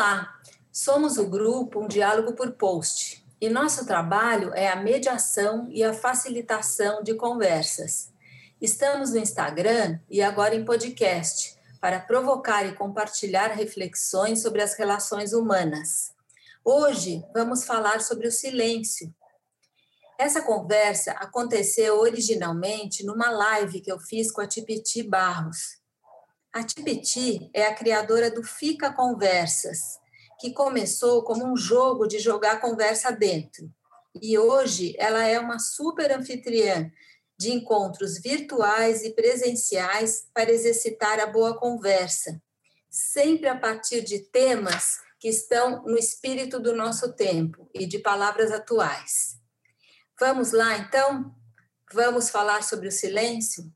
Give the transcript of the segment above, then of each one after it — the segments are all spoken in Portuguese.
Olá, somos o grupo Um Diálogo por Post e nosso trabalho é a mediação e a facilitação de conversas. Estamos no Instagram e agora em podcast para provocar e compartilhar reflexões sobre as relações humanas. Hoje vamos falar sobre o silêncio. Essa conversa aconteceu originalmente numa live que eu fiz com a Tipiti Barros. A Tipiti é a criadora do Fica Conversas, que começou como um jogo de jogar conversa dentro. E hoje ela é uma super anfitriã de encontros virtuais e presenciais para exercitar a boa conversa, sempre a partir de temas que estão no espírito do nosso tempo e de palavras atuais. Vamos lá, então? Vamos falar sobre o silêncio?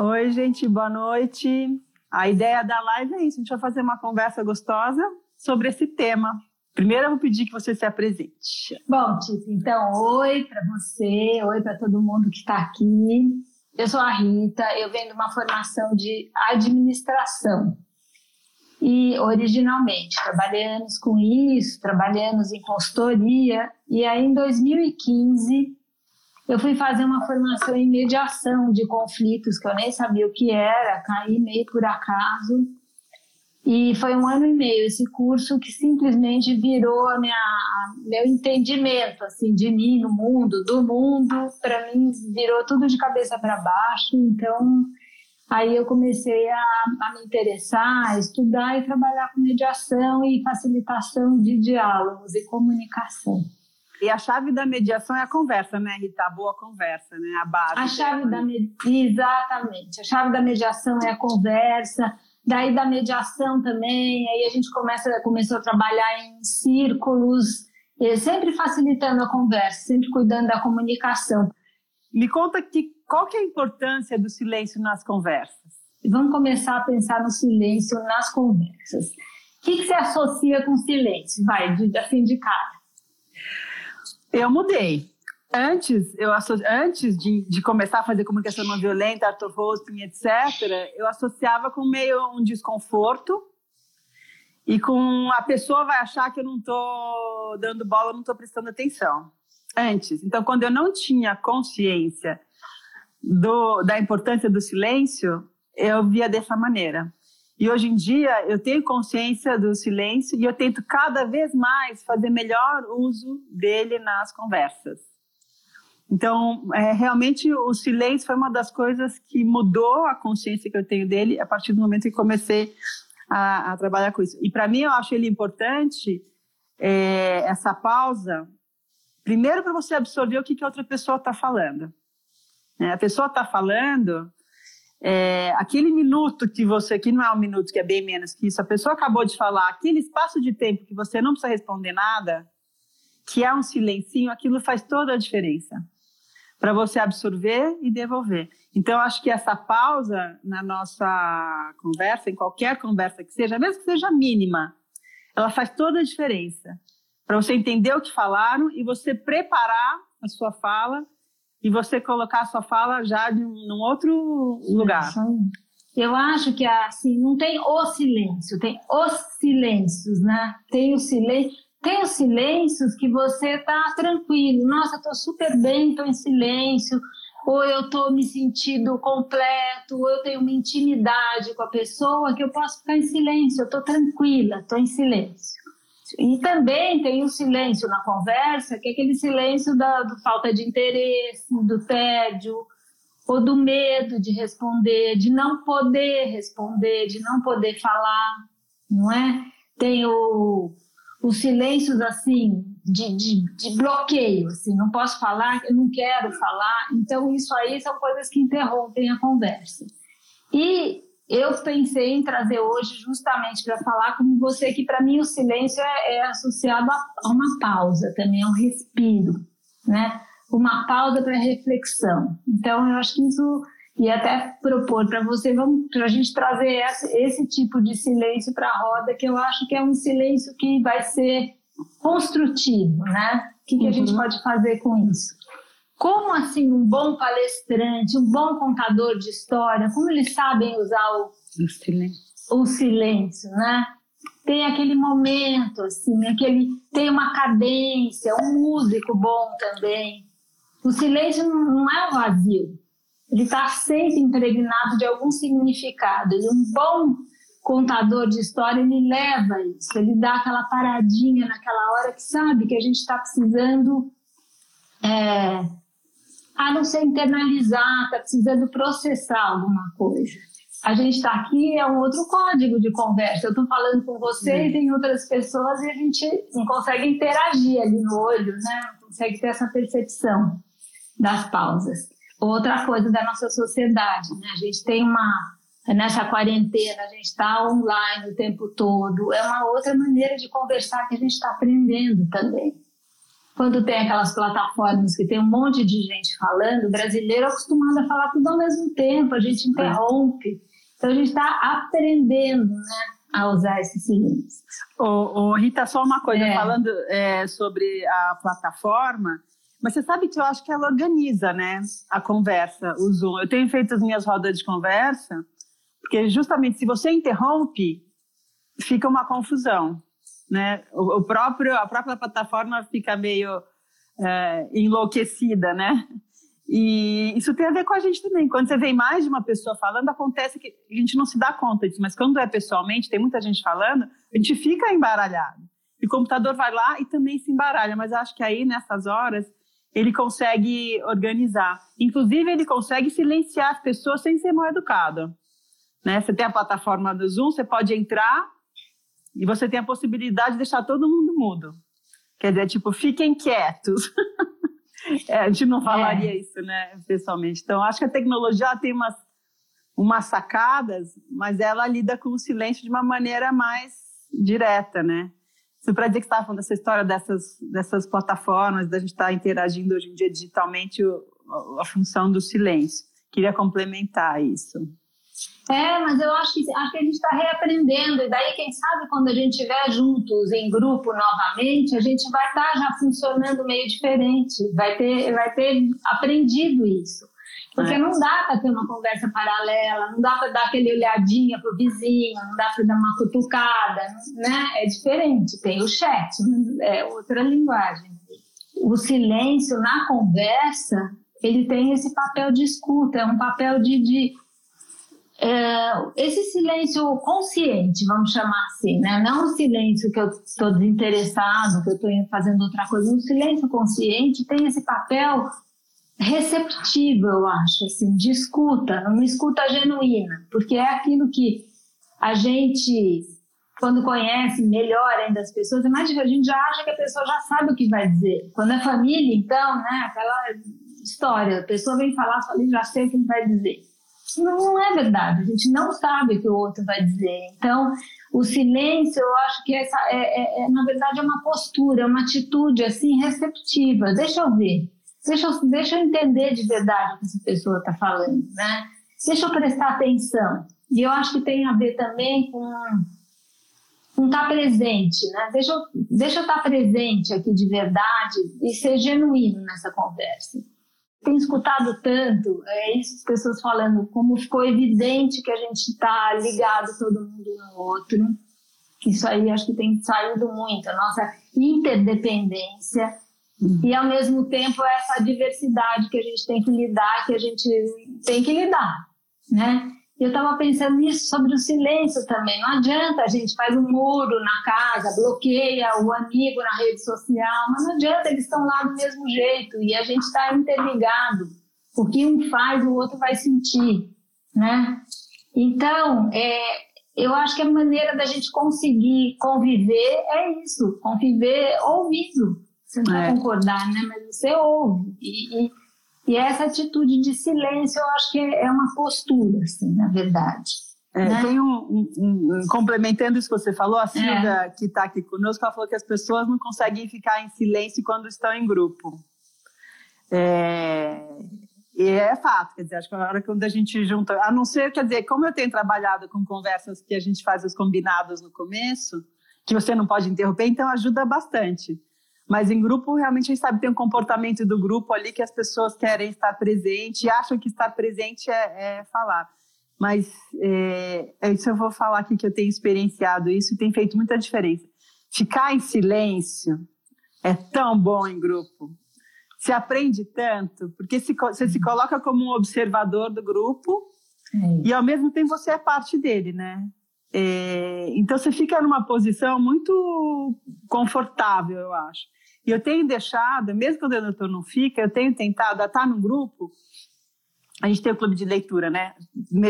Oi, gente, boa noite. A ideia da live é isso: a gente vai fazer uma conversa gostosa sobre esse tema. Primeiro, eu vou pedir que você se apresente. Bom, Tita, então, oi para você, oi para todo mundo que está aqui. Eu sou a Rita, eu venho de uma formação de administração. E originalmente trabalhei anos com isso, trabalhei anos em consultoria, e aí em 2015 eu fui fazer uma formação em mediação de conflitos, que eu nem sabia o que era, caí meio por acaso. E foi um ano e meio esse curso que simplesmente virou a minha, a meu entendimento assim de mim no mundo, do mundo, para mim virou tudo de cabeça para baixo. Então, Aí eu comecei a, a, me interessar, a estudar e trabalhar com mediação e facilitação de diálogos e comunicação. E a chave da mediação é a conversa, né, Rita? A boa conversa, né? A base. A chave da med... Exatamente. A chave da mediação é a conversa. Daí da mediação também, aí a gente começa, começou a trabalhar em círculos, sempre facilitando a conversa, sempre cuidando da comunicação. Me conta que qual que é a importância do silêncio nas conversas? Vamos começar a pensar no silêncio nas conversas. O que, que se associa com silêncio? Vai, de, assim de cara. Eu mudei. Antes, eu antes de, de, começar a fazer comunicação não violenta, art of hosting, etc., eu associava com meio um desconforto e com a pessoa vai achar que eu não estou dando bola, não estou prestando atenção. Antes. Então, quando eu não tinha consciência do, da importância do silêncio, eu via dessa maneira. E hoje em dia eu tenho consciência do silêncio e eu tento cada vez mais fazer melhor uso dele nas conversas. Então, é, realmente o silêncio foi uma das coisas que mudou a consciência que eu tenho dele a partir do momento que comecei a, a trabalhar com isso. E para mim eu acho ele importante é, essa pausa, primeiro para você absorver o que, que a outra pessoa está falando. É, a pessoa está falando, é, aquele minuto que você, que não é um minuto, que é bem menos que isso, a pessoa acabou de falar, aquele espaço de tempo que você não precisa responder nada, que é um silencinho, aquilo faz toda a diferença para você absorver e devolver. Então, acho que essa pausa na nossa conversa, em qualquer conversa que seja, mesmo que seja mínima, ela faz toda a diferença para você entender o que falaram e você preparar a sua fala e você colocar a sua fala já de um, num outro lugar. Eu acho que assim, não tem o silêncio, tem os silêncios, né? Tem o silêncio, tem os silêncios que você tá tranquilo. Nossa, eu tô super bem, tô em silêncio, ou eu tô me sentindo completo, ou eu tenho uma intimidade com a pessoa que eu posso ficar em silêncio, eu tô tranquila, tô em silêncio. E também tem o silêncio na conversa, que é aquele silêncio da do falta de interesse, do tédio, ou do medo de responder, de não poder responder, de não poder falar, não é? Tem o, os silêncios assim, de, de, de bloqueio, assim, não posso falar, eu não quero falar. Então, isso aí são coisas que interrompem a conversa. E eu pensei em trazer hoje justamente para falar com você que para mim o silêncio é, é associado a, uma pausa também, a um respiro, né? Uma pausa para reflexão. Então eu acho que isso e até propor para você vamos para a gente trazer esse, esse tipo de silêncio para a roda que eu acho que é um silêncio que vai ser construtivo, né? O que, que uhum. a gente uhum. pode fazer com isso? Como assim um bom palestrante, um bom contador de história, como eles sabem usar o, o silêncio, o silêncio né? Tem aquele momento, assim, aquele, tem uma cadência, um músico bom também. O silêncio não é vazio, ele está sempre impregnado de algum significado. E um bom contador de história, ele leva isso, ele dá aquela paradinha naquela hora que sabe que a gente está precisando, é, a não ser internalizar, está precisando processar alguma coisa. A gente está aqui, é um outro código de conversa. Eu estou falando com você e tem outras pessoas e a gente não consegue interagir ali no olho, né? Não consegue ter essa percepção das pausas. Outra coisa da nossa sociedade, né? A gente tem uma nessa quarentena, a gente está online o tempo todo, é uma outra maneira de conversar que a gente está aprendendo também. Quando tem aquelas plataformas que tem um monte de gente falando, o brasileiro é acostumado a falar tudo ao mesmo tempo, a gente interrompe. Então a gente está aprendendo né, a usar esse silêncio. Ô, ô, Rita, só uma coisa, é. falando é, sobre a plataforma, mas você sabe que eu acho que ela organiza né, a conversa, o Zoom. Eu tenho feito as minhas rodas de conversa porque justamente se você interrompe, fica uma confusão, né? O, próprio a própria plataforma fica meio é, enlouquecida, né? E isso tem a ver com a gente também. Quando você vem mais de uma pessoa falando, acontece que a gente não se dá conta disso, mas quando é pessoalmente, tem muita gente falando, a gente fica embaralhado. E o computador vai lá e também se embaralha, mas acho que aí nessas horas ele consegue organizar. Inclusive, ele consegue silenciar as pessoas sem ser mal educado. Né? Você tem a plataforma do Zoom, você pode entrar e você tem a possibilidade de deixar todo mundo mudo. Quer dizer, tipo, fiquem quietos. é, a gente não falaria é. isso, né, pessoalmente. Então, acho que a tecnologia tem umas, umas sacadas, mas ela lida com o silêncio de uma maneira mais direta, né? Isso para dizer que você estava falando dessa história dessas, dessas plataformas, da gente estar tá interagindo hoje em dia digitalmente, a função do silêncio. Queria complementar isso. É, mas eu acho que, acho que a gente está reaprendendo, e daí, quem sabe, quando a gente estiver juntos em grupo novamente, a gente vai estar tá já funcionando meio diferente, vai ter, vai ter aprendido isso. Porque é. não dá para ter uma conversa paralela, não dá para dar aquele olhadinha pro vizinho, não dá para dar uma cutucada, né? É diferente. Tem o chat, é outra linguagem. O silêncio na conversa, ele tem esse papel de escuta, é um papel de, de esse silêncio consciente, vamos chamar assim, né? não o silêncio que eu estou desinteressado, que eu estou fazendo outra coisa, o silêncio consciente tem esse papel receptivo, eu acho, assim, de escuta, uma escuta genuína, porque é aquilo que a gente, quando conhece melhor ainda as pessoas, é mais a gente já acha que a pessoa já sabe o que vai dizer. Quando é família, então, né, aquela história, a pessoa vem falar, fala, já sei o que vai dizer não é verdade. A gente não sabe o que o outro vai dizer. Então, o silêncio, eu acho que essa é, é, é na verdade é uma postura, uma atitude assim receptiva. Deixa eu ver, deixa eu, deixa eu entender de verdade o que essa pessoa está falando, né? Deixa eu prestar atenção. E eu acho que tem a ver também com estar tá presente, né? Deixa eu, deixa eu estar tá presente aqui de verdade e ser genuíno nessa conversa tenho escutado tanto é isso as pessoas falando como ficou evidente que a gente está ligado todo mundo no outro. Isso aí acho que tem saído muito a nossa interdependência. Uhum. e ao mesmo tempo essa diversidade que a gente tem que lidar que a gente tem que lidar né eu estava pensando nisso sobre o silêncio também. Não adianta a gente faz um muro na casa, bloqueia o amigo na rede social, mas não adianta, eles estão lá do mesmo jeito e a gente está interligado. O que um faz, o outro vai sentir, né? Então, é, eu acho que a maneira da gente conseguir conviver é isso, conviver ouvindo. Você não é. vai concordar, né? Mas você ouve. E, e e essa atitude de silêncio, eu acho que é uma postura, assim, na verdade. É, né? Tem um, um, um, complementando isso que você falou, a Silvia, é. que está aqui conosco, ela falou que as pessoas não conseguem ficar em silêncio quando estão em grupo. É, e é fato, quer dizer, acho que a hora quando a gente junta, a não ser, quer dizer, como eu tenho trabalhado com conversas que a gente faz os combinados no começo, que você não pode interromper, então ajuda bastante. Mas em grupo, realmente, a gente sabe tem um comportamento do grupo ali que as pessoas querem estar presente e acham que estar presente é, é falar. Mas é, é, isso eu vou falar aqui que eu tenho experienciado isso e tem feito muita diferença. Ficar em silêncio é tão bom em grupo. Se aprende tanto, porque se, você se coloca como um observador do grupo é. e ao mesmo tempo você é parte dele, né? É, então você fica numa posição muito confortável, eu acho. E eu tenho deixado, mesmo quando eu estou no FICA, eu tenho tentado estar no grupo. A gente tem o clube de leitura, né?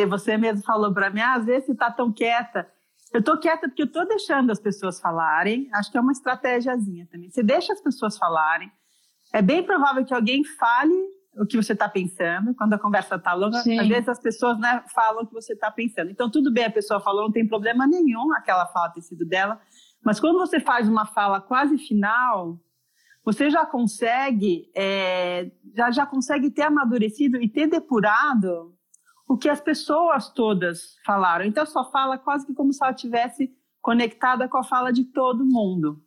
Você mesmo falou para mim, ah, às vezes você está tão quieta. Eu estou quieta porque eu estou deixando as pessoas falarem. Acho que é uma estratégiazinha também. Você deixa as pessoas falarem. É bem provável que alguém fale o que você está pensando. Quando a conversa está longa, Sim. às vezes as pessoas né, falam o que você está pensando. Então, tudo bem, a pessoa falou, não tem problema nenhum aquela fala ter sido dela. Mas quando você faz uma fala quase final, você já consegue, é, já, já consegue ter amadurecido e ter depurado o que as pessoas todas falaram. Então, sua fala é quase que como se ela tivesse conectada com a fala de todo mundo.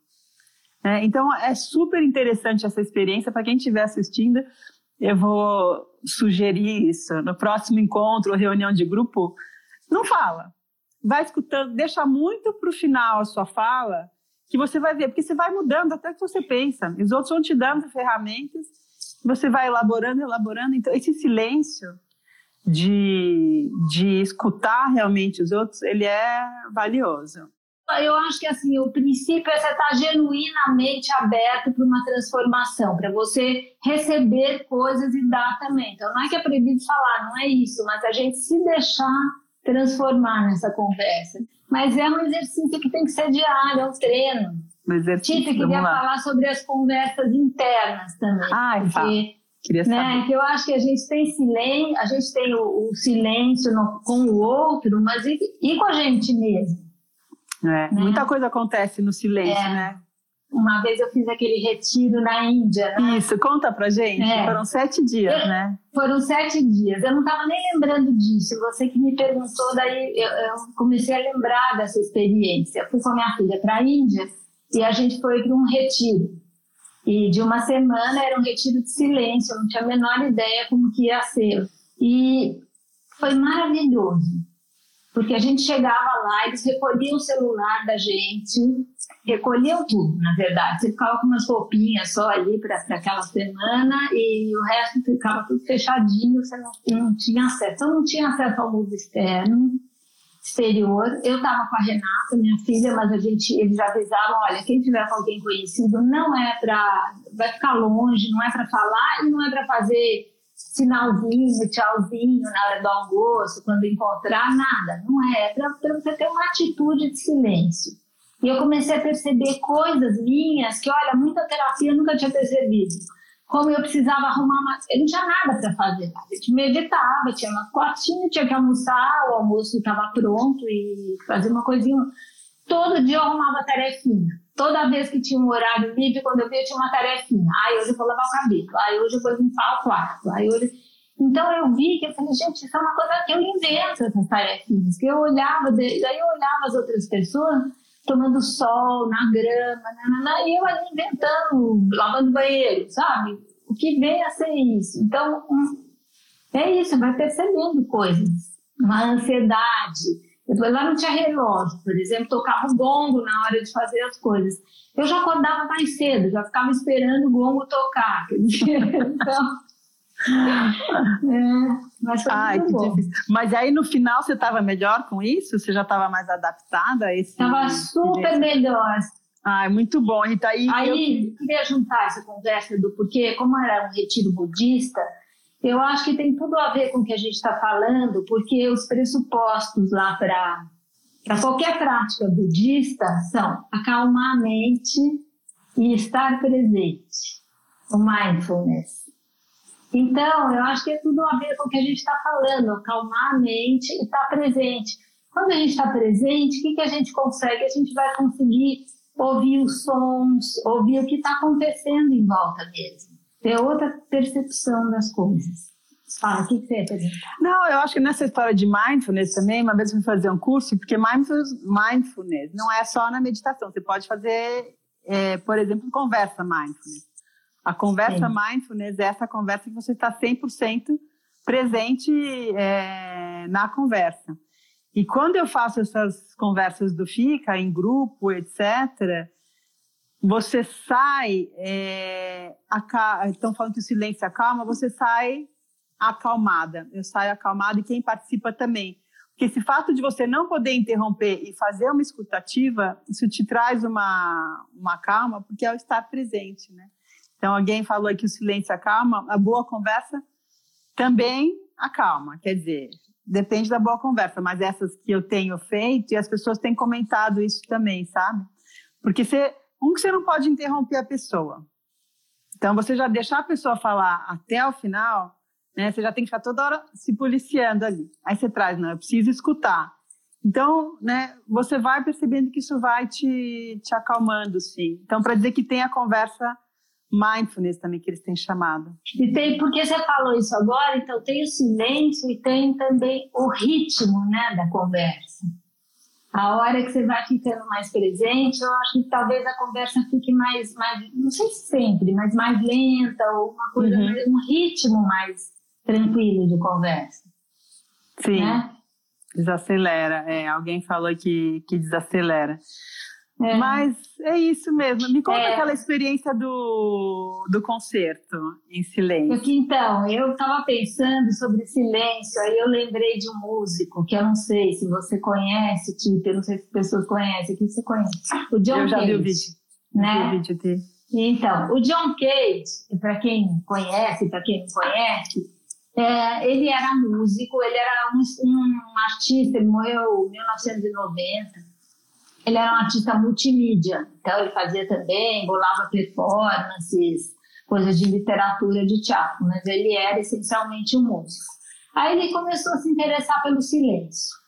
É, então, é super interessante essa experiência. Para quem estiver assistindo, eu vou sugerir isso. No próximo encontro ou reunião de grupo, não fala. Vai escutando, deixa muito para o final a sua fala, que você vai ver, porque você vai mudando até que você pensa. Os outros vão te dando ferramentas, você vai elaborando, elaborando. Então, esse silêncio de, de escutar realmente os outros, ele é valioso. Eu acho que assim, o princípio é você estar genuinamente aberto para uma transformação, para você receber coisas e dar também. Então, não é que é proibido falar, não é isso, mas a gente se deixar transformar nessa conversa. Mas é um exercício que tem que ser diário, é um treino. Um exercício, Tita queria falar sobre as conversas internas também. Ah, porque, queria né, saber. Né, que eu acho que a gente tem silêncio, a gente tem o, o silêncio no, com o outro, mas e, e com a gente mesmo. É, né? Muita coisa acontece no silêncio, é. né? Uma vez eu fiz aquele retiro na Índia. Né? Isso, conta pra gente. É. Foram sete dias, eu, né? Foram sete dias. Eu não estava nem lembrando disso. Você que me perguntou, daí eu, eu, comecei a lembrar dessa experiência. Eu fui com a minha filha para a Índia e a gente foi para um retiro. E de uma semana era um retiro de silêncio. Eu não tinha a menor ideia como que ia ser. E foi maravilhoso porque a gente chegava lá, eles recolhiam o celular da gente, recolhiam tudo, na verdade. Você ficava com umas roupinhas só ali para aquela semana e o resto ficava tudo fechadinho, você não, não tinha acesso. Eu não tinha acesso ao mundo externo, exterior. Eu estava com a Renata, minha filha, mas a gente, eles avisaram, olha, quem tiver com alguém conhecido não é para, vai ficar longe, não é para falar e não é para fazer sinalzinho, tchauzinho na hora do almoço, quando encontrar, nada. Não é, é para você ter uma atitude de silêncio. E eu comecei a perceber coisas minhas que, olha, muita terapia eu nunca tinha percebido. Como eu precisava arrumar uma. Eu não tinha nada para fazer. A gente meditava, tinha uma quartinha, tinha que almoçar, o almoço estava pronto e fazer uma coisinha. Todo dia eu arrumava tarefinha. Toda vez que tinha um horário livre, quando eu via, tinha uma tarefinha. Aí hoje eu vou lavar o cabelo. Aí hoje eu vou limpar o quarto. Aí hoje... Então eu vi que eu falei, gente, isso é uma coisa que eu invento essas tarefinhas. Que eu olhava, daí eu olhava as outras pessoas tomando sol na grama, nanana, e eu ali inventando, lavando banheiro, sabe? O que vem a ser isso. Então, hum, é isso, vai percebendo coisas. Uma ansiedade depois lá não tinha relógio, por exemplo, tocava o gongo na hora de fazer as coisas. Eu já acordava mais cedo, já ficava esperando o gongo tocar. então, é, mas foi Ai, muito bom. Difícil. Mas aí no final você estava melhor com isso? Você já estava mais adaptada a esse? Estava super melhor. Ah, muito bom, Rita. Aí, aí eu queria juntar essa conversa do porquê, como era um retiro budista, eu acho que tem tudo a ver com o que a gente está falando, porque os pressupostos lá para qualquer prática budista são acalmar a mente e estar presente, o mindfulness. Então, eu acho que é tudo a ver com o que a gente está falando, acalmar a mente e estar presente. Quando a gente está presente, o que, que a gente consegue? A gente vai conseguir ouvir os sons, ouvir o que está acontecendo em volta mesmo ter outra percepção das coisas. Fala, o que, você? Não, eu acho que nessa história de mindfulness também, uma vez eu fui fazer um curso, porque mindfulness, mindfulness não é só na meditação, você pode fazer é, por exemplo, conversa mindfulness. A conversa Sim. mindfulness é essa conversa que você está 100% presente é, na conversa. E quando eu faço essas conversas do FICA, em grupo, etc., você sai, é, estão falando que o silêncio acalma, você sai acalmada. Eu saio acalmada e quem participa também. Porque esse fato de você não poder interromper e fazer uma escutativa, isso te traz uma, uma calma, porque é o estar presente, né? Então, alguém falou que o silêncio acalma, a boa conversa também acalma. Quer dizer, depende da boa conversa, mas essas que eu tenho feito, e as pessoas têm comentado isso também, sabe? Porque você, um que você não pode interromper a pessoa. Então, você já deixar a pessoa falar até o final, né? Você já tem que ficar toda hora se policiando ali. Aí você traz, não, eu preciso escutar. Então, né, você vai percebendo que isso vai te, te acalmando, sim. Então, para dizer que tem a conversa mindfulness também que eles têm chamado. E tem, porque você falou isso agora, então tem o silêncio e tem também o ritmo, né, da conversa. A hora que você vai ficando mais presente, eu acho que talvez a conversa fique mais, mais não sei se sempre, mas mais lenta ou uma coisa, uhum. um ritmo mais tranquilo de conversa. Sim. Né? Desacelera. É, alguém falou que, que desacelera. É. Mas é isso mesmo. Me conta é. aquela experiência do, do concerto em silêncio. Porque, então, eu estava pensando sobre silêncio, aí eu lembrei de um músico que eu não sei se você conhece, tipo, eu não sei se as pessoas conhecem, que você conhece. O John Eu já Cage, vi o vídeo. Né? Vi o vídeo dele. Então, o John Cage, para quem conhece, para quem não conhece, é, ele era músico, ele era um, um, artista, ele morreu em 1990. Ele era um artista multimídia, então ele fazia também, bolava performances, coisas de literatura, de teatro, mas ele era essencialmente um músico. Aí ele começou a se interessar pelo silêncio.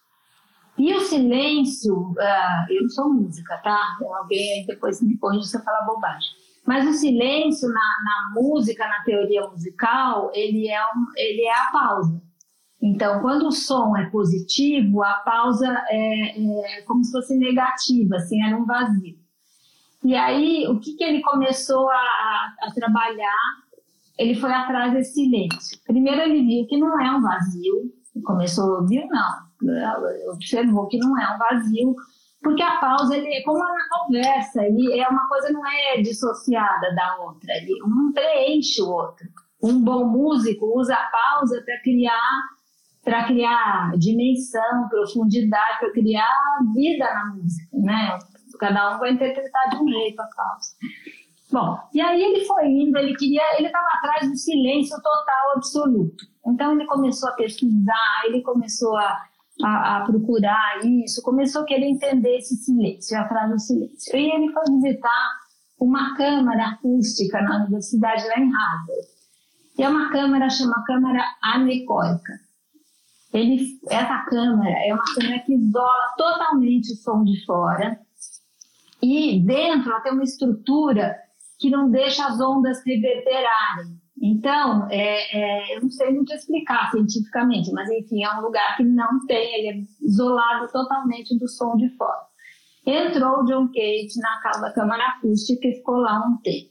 E o silêncio, uh, eu não sou música, tá? Alguém depois me corrige se eu falar bobagem. Mas o silêncio na, na, música, na teoria musical, ele é, um, ele é a pausa. Então, quando o som é positivo, a pausa é, é como se fosse negativa, assim, era um vazio. E aí, o que, que ele começou a, a, trabalhar? Ele foi atrás desse silêncio. Primeiro, ele viu que não é um vazio. Começou ouvir, não. Observou que não é um vazio, porque a pausa, ele, como na conversa, ele é uma coisa não é dissociada da outra, ele um preenche o outro. Um bom músico usa a pausa para criar para criar dimensão, profundidade, para criar vida na música, né? Cada um vai interpretar de um jeito a pausa. Bom, e aí ele foi indo, ele queria, ele estava atrás do silêncio total absoluto. Então ele começou a pesquisar, ele começou a a, a, procurar isso, começou a querer entender esse silêncio, atrás do silêncio. E ele foi visitar uma câmara acústica na universidade lá em Harvard. E é uma câmara, chama câmara anecóica. Ele, essa câmara é uma câmara que isola totalmente o som de fora e dentro ela tem uma estrutura que não deixa as ondas reverberarem. Então, é, é, eu não sei muito explicar cientificamente, mas enfim, é um lugar que não tem, ele é isolado totalmente do som de fora. Entrou o John Cage na câmara acústica e ficou lá um tempo.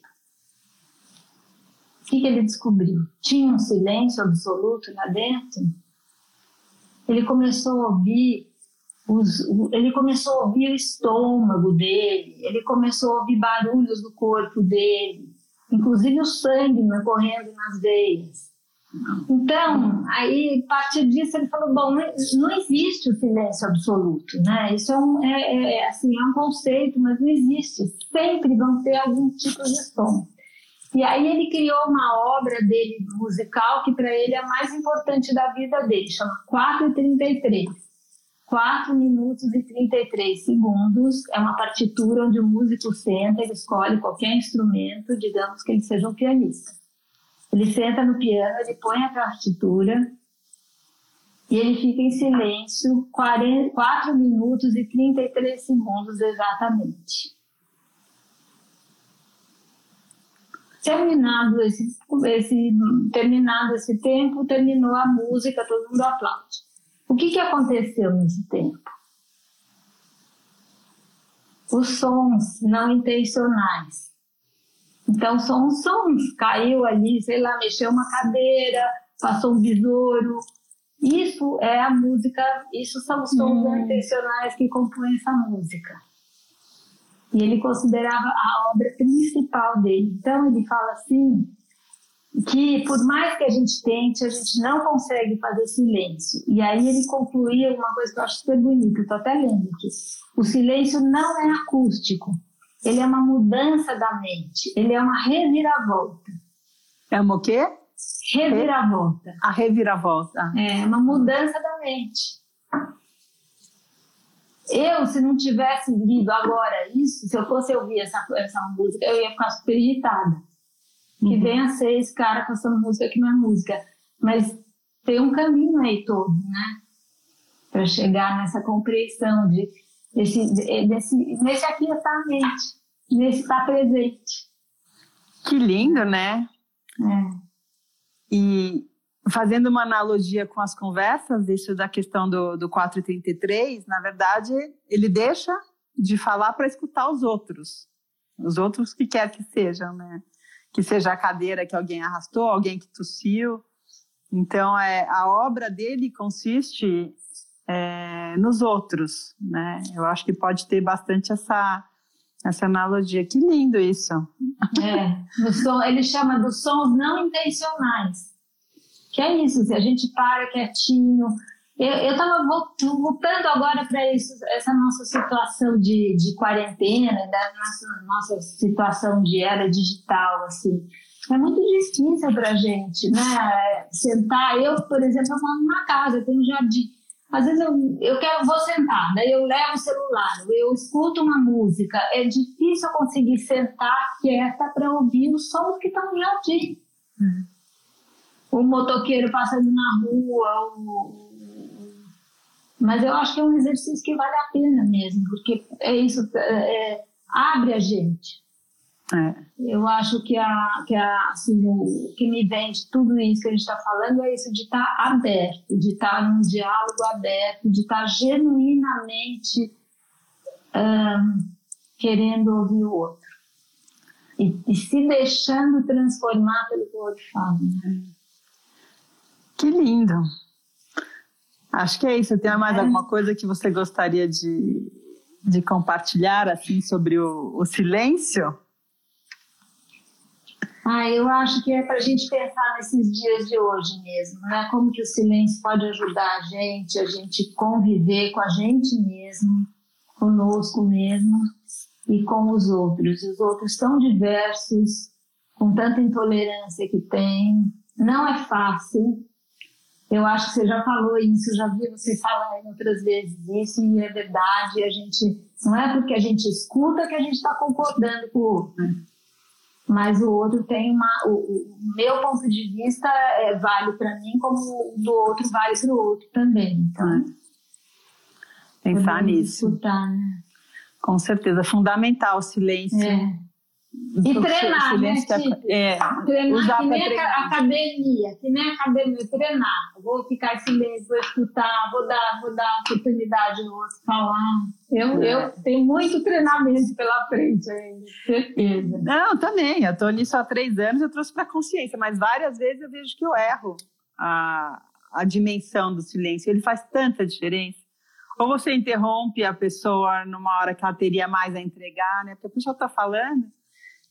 O que, que ele descobriu? Tinha um silêncio absoluto lá dentro. Ele começou a ouvir os, ele começou a ouvir o estômago dele, ele começou a ouvir barulhos do corpo dele, inclusive o sangue correndo nas veias. Então, aí, a partir disso, ele falou: bom, não existe o silêncio absoluto, né? Isso é um, é, é, é, assim, é um conceito, mas não existe. Sempre vão ter algum tipo de som. E aí ele criou uma obra dele musical que para ele é a mais importante da vida dele, chama 433. 4 minutos e 33 segundos. É uma partitura onde o músico senta, ele escolhe qualquer instrumento, digamos que ele seja um pianista. Ele senta no piano, ele põe a partitura e ele fica em silêncio 40, 4 minutos e 33 segundos exatamente. Terminado esse, esse, terminado esse tempo, terminou a música, todo mundo aplaude. O que, que aconteceu nesse tempo? os sons não intencionais. Então, são os sons. Caiu ali, sei lá, mexeu uma cadeira, passou um besouro. Isso é a música, isso são os sons hum. não intencionais que compõem essa música. E ele considerava a obra principal dele. Então, ele fala assim: que por mais que a gente tente, a gente não consegue fazer silêncio. E aí ele concluía uma coisa que eu acho super bonita, estou até lendo aqui. O silêncio não é acústico, ele é uma mudança da mente, ele é uma reviravolta. É uma o quê? Reviravolta. A reviravolta. É, uma mudança da mente. Eu, se não tivesse lido agora isso, se eu fosse ouvir essa, essa música, eu ia ficar super irritada que uhum. venha ser esse cara com essa música que não é música. Mas tem um caminho aí todo, né? Para chegar nessa compreensão de desse, desse, nesse aqui está a mente, nesse estar tá presente. Que lindo, né? É. E fazendo uma analogia com as conversas, isso da questão do, do 433, na verdade, ele deixa de falar para escutar os outros. Os outros que quer que sejam, né? que seja a cadeira que alguém arrastou, alguém que tossiu. Então, é, a obra dele consiste é, nos outros, né? Eu acho que pode ter bastante essa essa analogia. Que lindo isso. É, som, ele chama dos sons não intencionais. Que é isso, se a gente para quietinho, eu estava voltando agora para essa nossa situação de, de quarentena, da nossa, nossa situação de era digital, assim. É muito difícil para a gente, né? Sentar, eu, por exemplo, eu moro numa casa, eu tenho um jardim. Às vezes eu, eu quero, vou sentar, daí eu levo o celular, eu escuto uma música. É difícil eu conseguir sentar quieta para ouvir os sons que estão no jardim. Hum. O motoqueiro passando na rua, o, mas eu acho que é um exercício que vale a pena mesmo, porque é isso, é, é, abre a gente. É. Eu acho que, a, que, a, assim, o que me vem de tudo isso que a gente está falando é isso de estar tá aberto, de estar tá num diálogo aberto, de estar tá genuinamente um, querendo ouvir o outro. E, e, se deixando transformar pelo que o outro fala. Né? Lindo! Acho que é isso. Tem mais é. alguma coisa que você gostaria de, de compartilhar assim sobre o, o silêncio? Ah, eu acho que é para a gente pensar nesses dias de hoje mesmo, né? Como que o silêncio pode ajudar a gente, a gente conviver com a gente mesmo, conosco mesmo e com os outros. Os outros tão diversos, com tanta intolerância que tem. Não é fácil, eu acho que você já falou isso, já vi você falar outras vezes isso, e é verdade. A gente não é porque a gente escuta que a gente está concordando com o outro, mas o outro tem uma. O, o meu ponto de vista é, vale para mim, como o do outro vale para o outro também. Então, pensar nisso. Escutar, né? Com certeza, fundamental o silêncio. É. E treinar, né? Tipo, é, treinar que nem a academia, que nem a academia, treinar. Vou ficar em silêncio, vou escutar, vou dar, vou dar oportunidade no outro falar. Eu, é. eu tenho muito treinamento pela frente ainda, certeza. Não, também. Eu estou nisso há três anos, eu trouxe para consciência, mas várias vezes eu vejo que eu erro a, a dimensão do silêncio. Ele faz tanta diferença. Ou você interrompe a pessoa numa hora que ela teria mais a entregar, né? Porque a pessoa está falando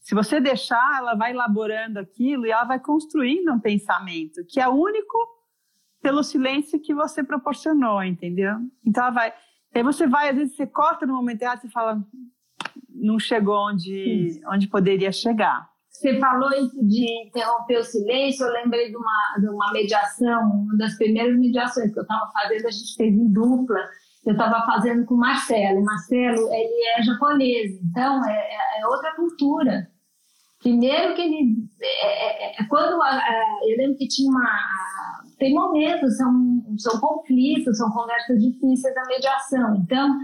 se você deixar, ela vai elaborando aquilo e ela vai construindo um pensamento que é único pelo silêncio que você proporcionou, entendeu? Então ela vai. Aí você vai, às vezes você corta no momento errado e fala, não chegou onde, onde poderia chegar. Você falou isso de interromper o silêncio, eu lembrei de uma, de uma mediação, uma das primeiras mediações que eu estava fazendo, a gente fez em dupla, eu estava fazendo com o Marcelo. Marcelo, ele é japonês, então é, é, é outra cultura. Primeiro que ele, é, é, é quando a, a, eu lembro que tinha uma, tem momentos, são, são conflitos, são conversas difíceis da mediação. Então,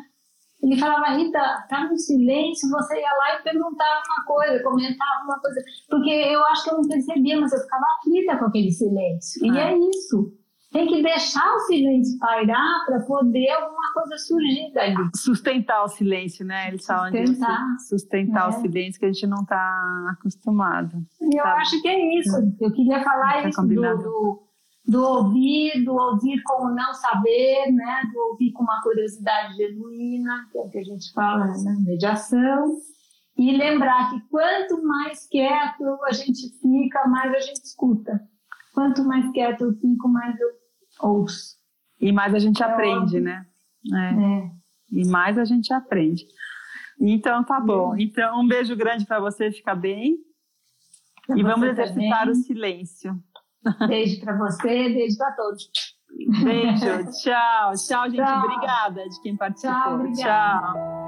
ele falava, Rita, tá no silêncio, você ia lá e perguntava uma coisa, comentava uma coisa, porque eu acho que eu não percebia, mas eu ficava aflita com aquele silêncio. E ah. é isso. Tem que deixar o silêncio pairar para poder alguma coisa surgir dali. Sustentar o silêncio, né? Eles falam sustentar, disso. Sustentar é. o silêncio que a gente não está acostumado. Eu tá? acho que é isso. Eu queria falar tá isso do, do, do, ouvir, do ouvir como não saber, né? Do ouvir com uma curiosidade genuína, que é o que a gente fala na né? mediação. E lembrar que quanto mais quieto a gente fica, mais a gente escuta. Quanto mais quieto eu fico, mais eu ouço. E mais a gente é aprende, óbvio. né? É. é. E mais a gente aprende. Então tá bom. Então um beijo grande para você, fica bem. Pra e vamos exercitar também. o silêncio. Beijo para você, beijo para todos. Beijo, tchau, tchau, gente. Tchau. Obrigada de quem participou. Tchau.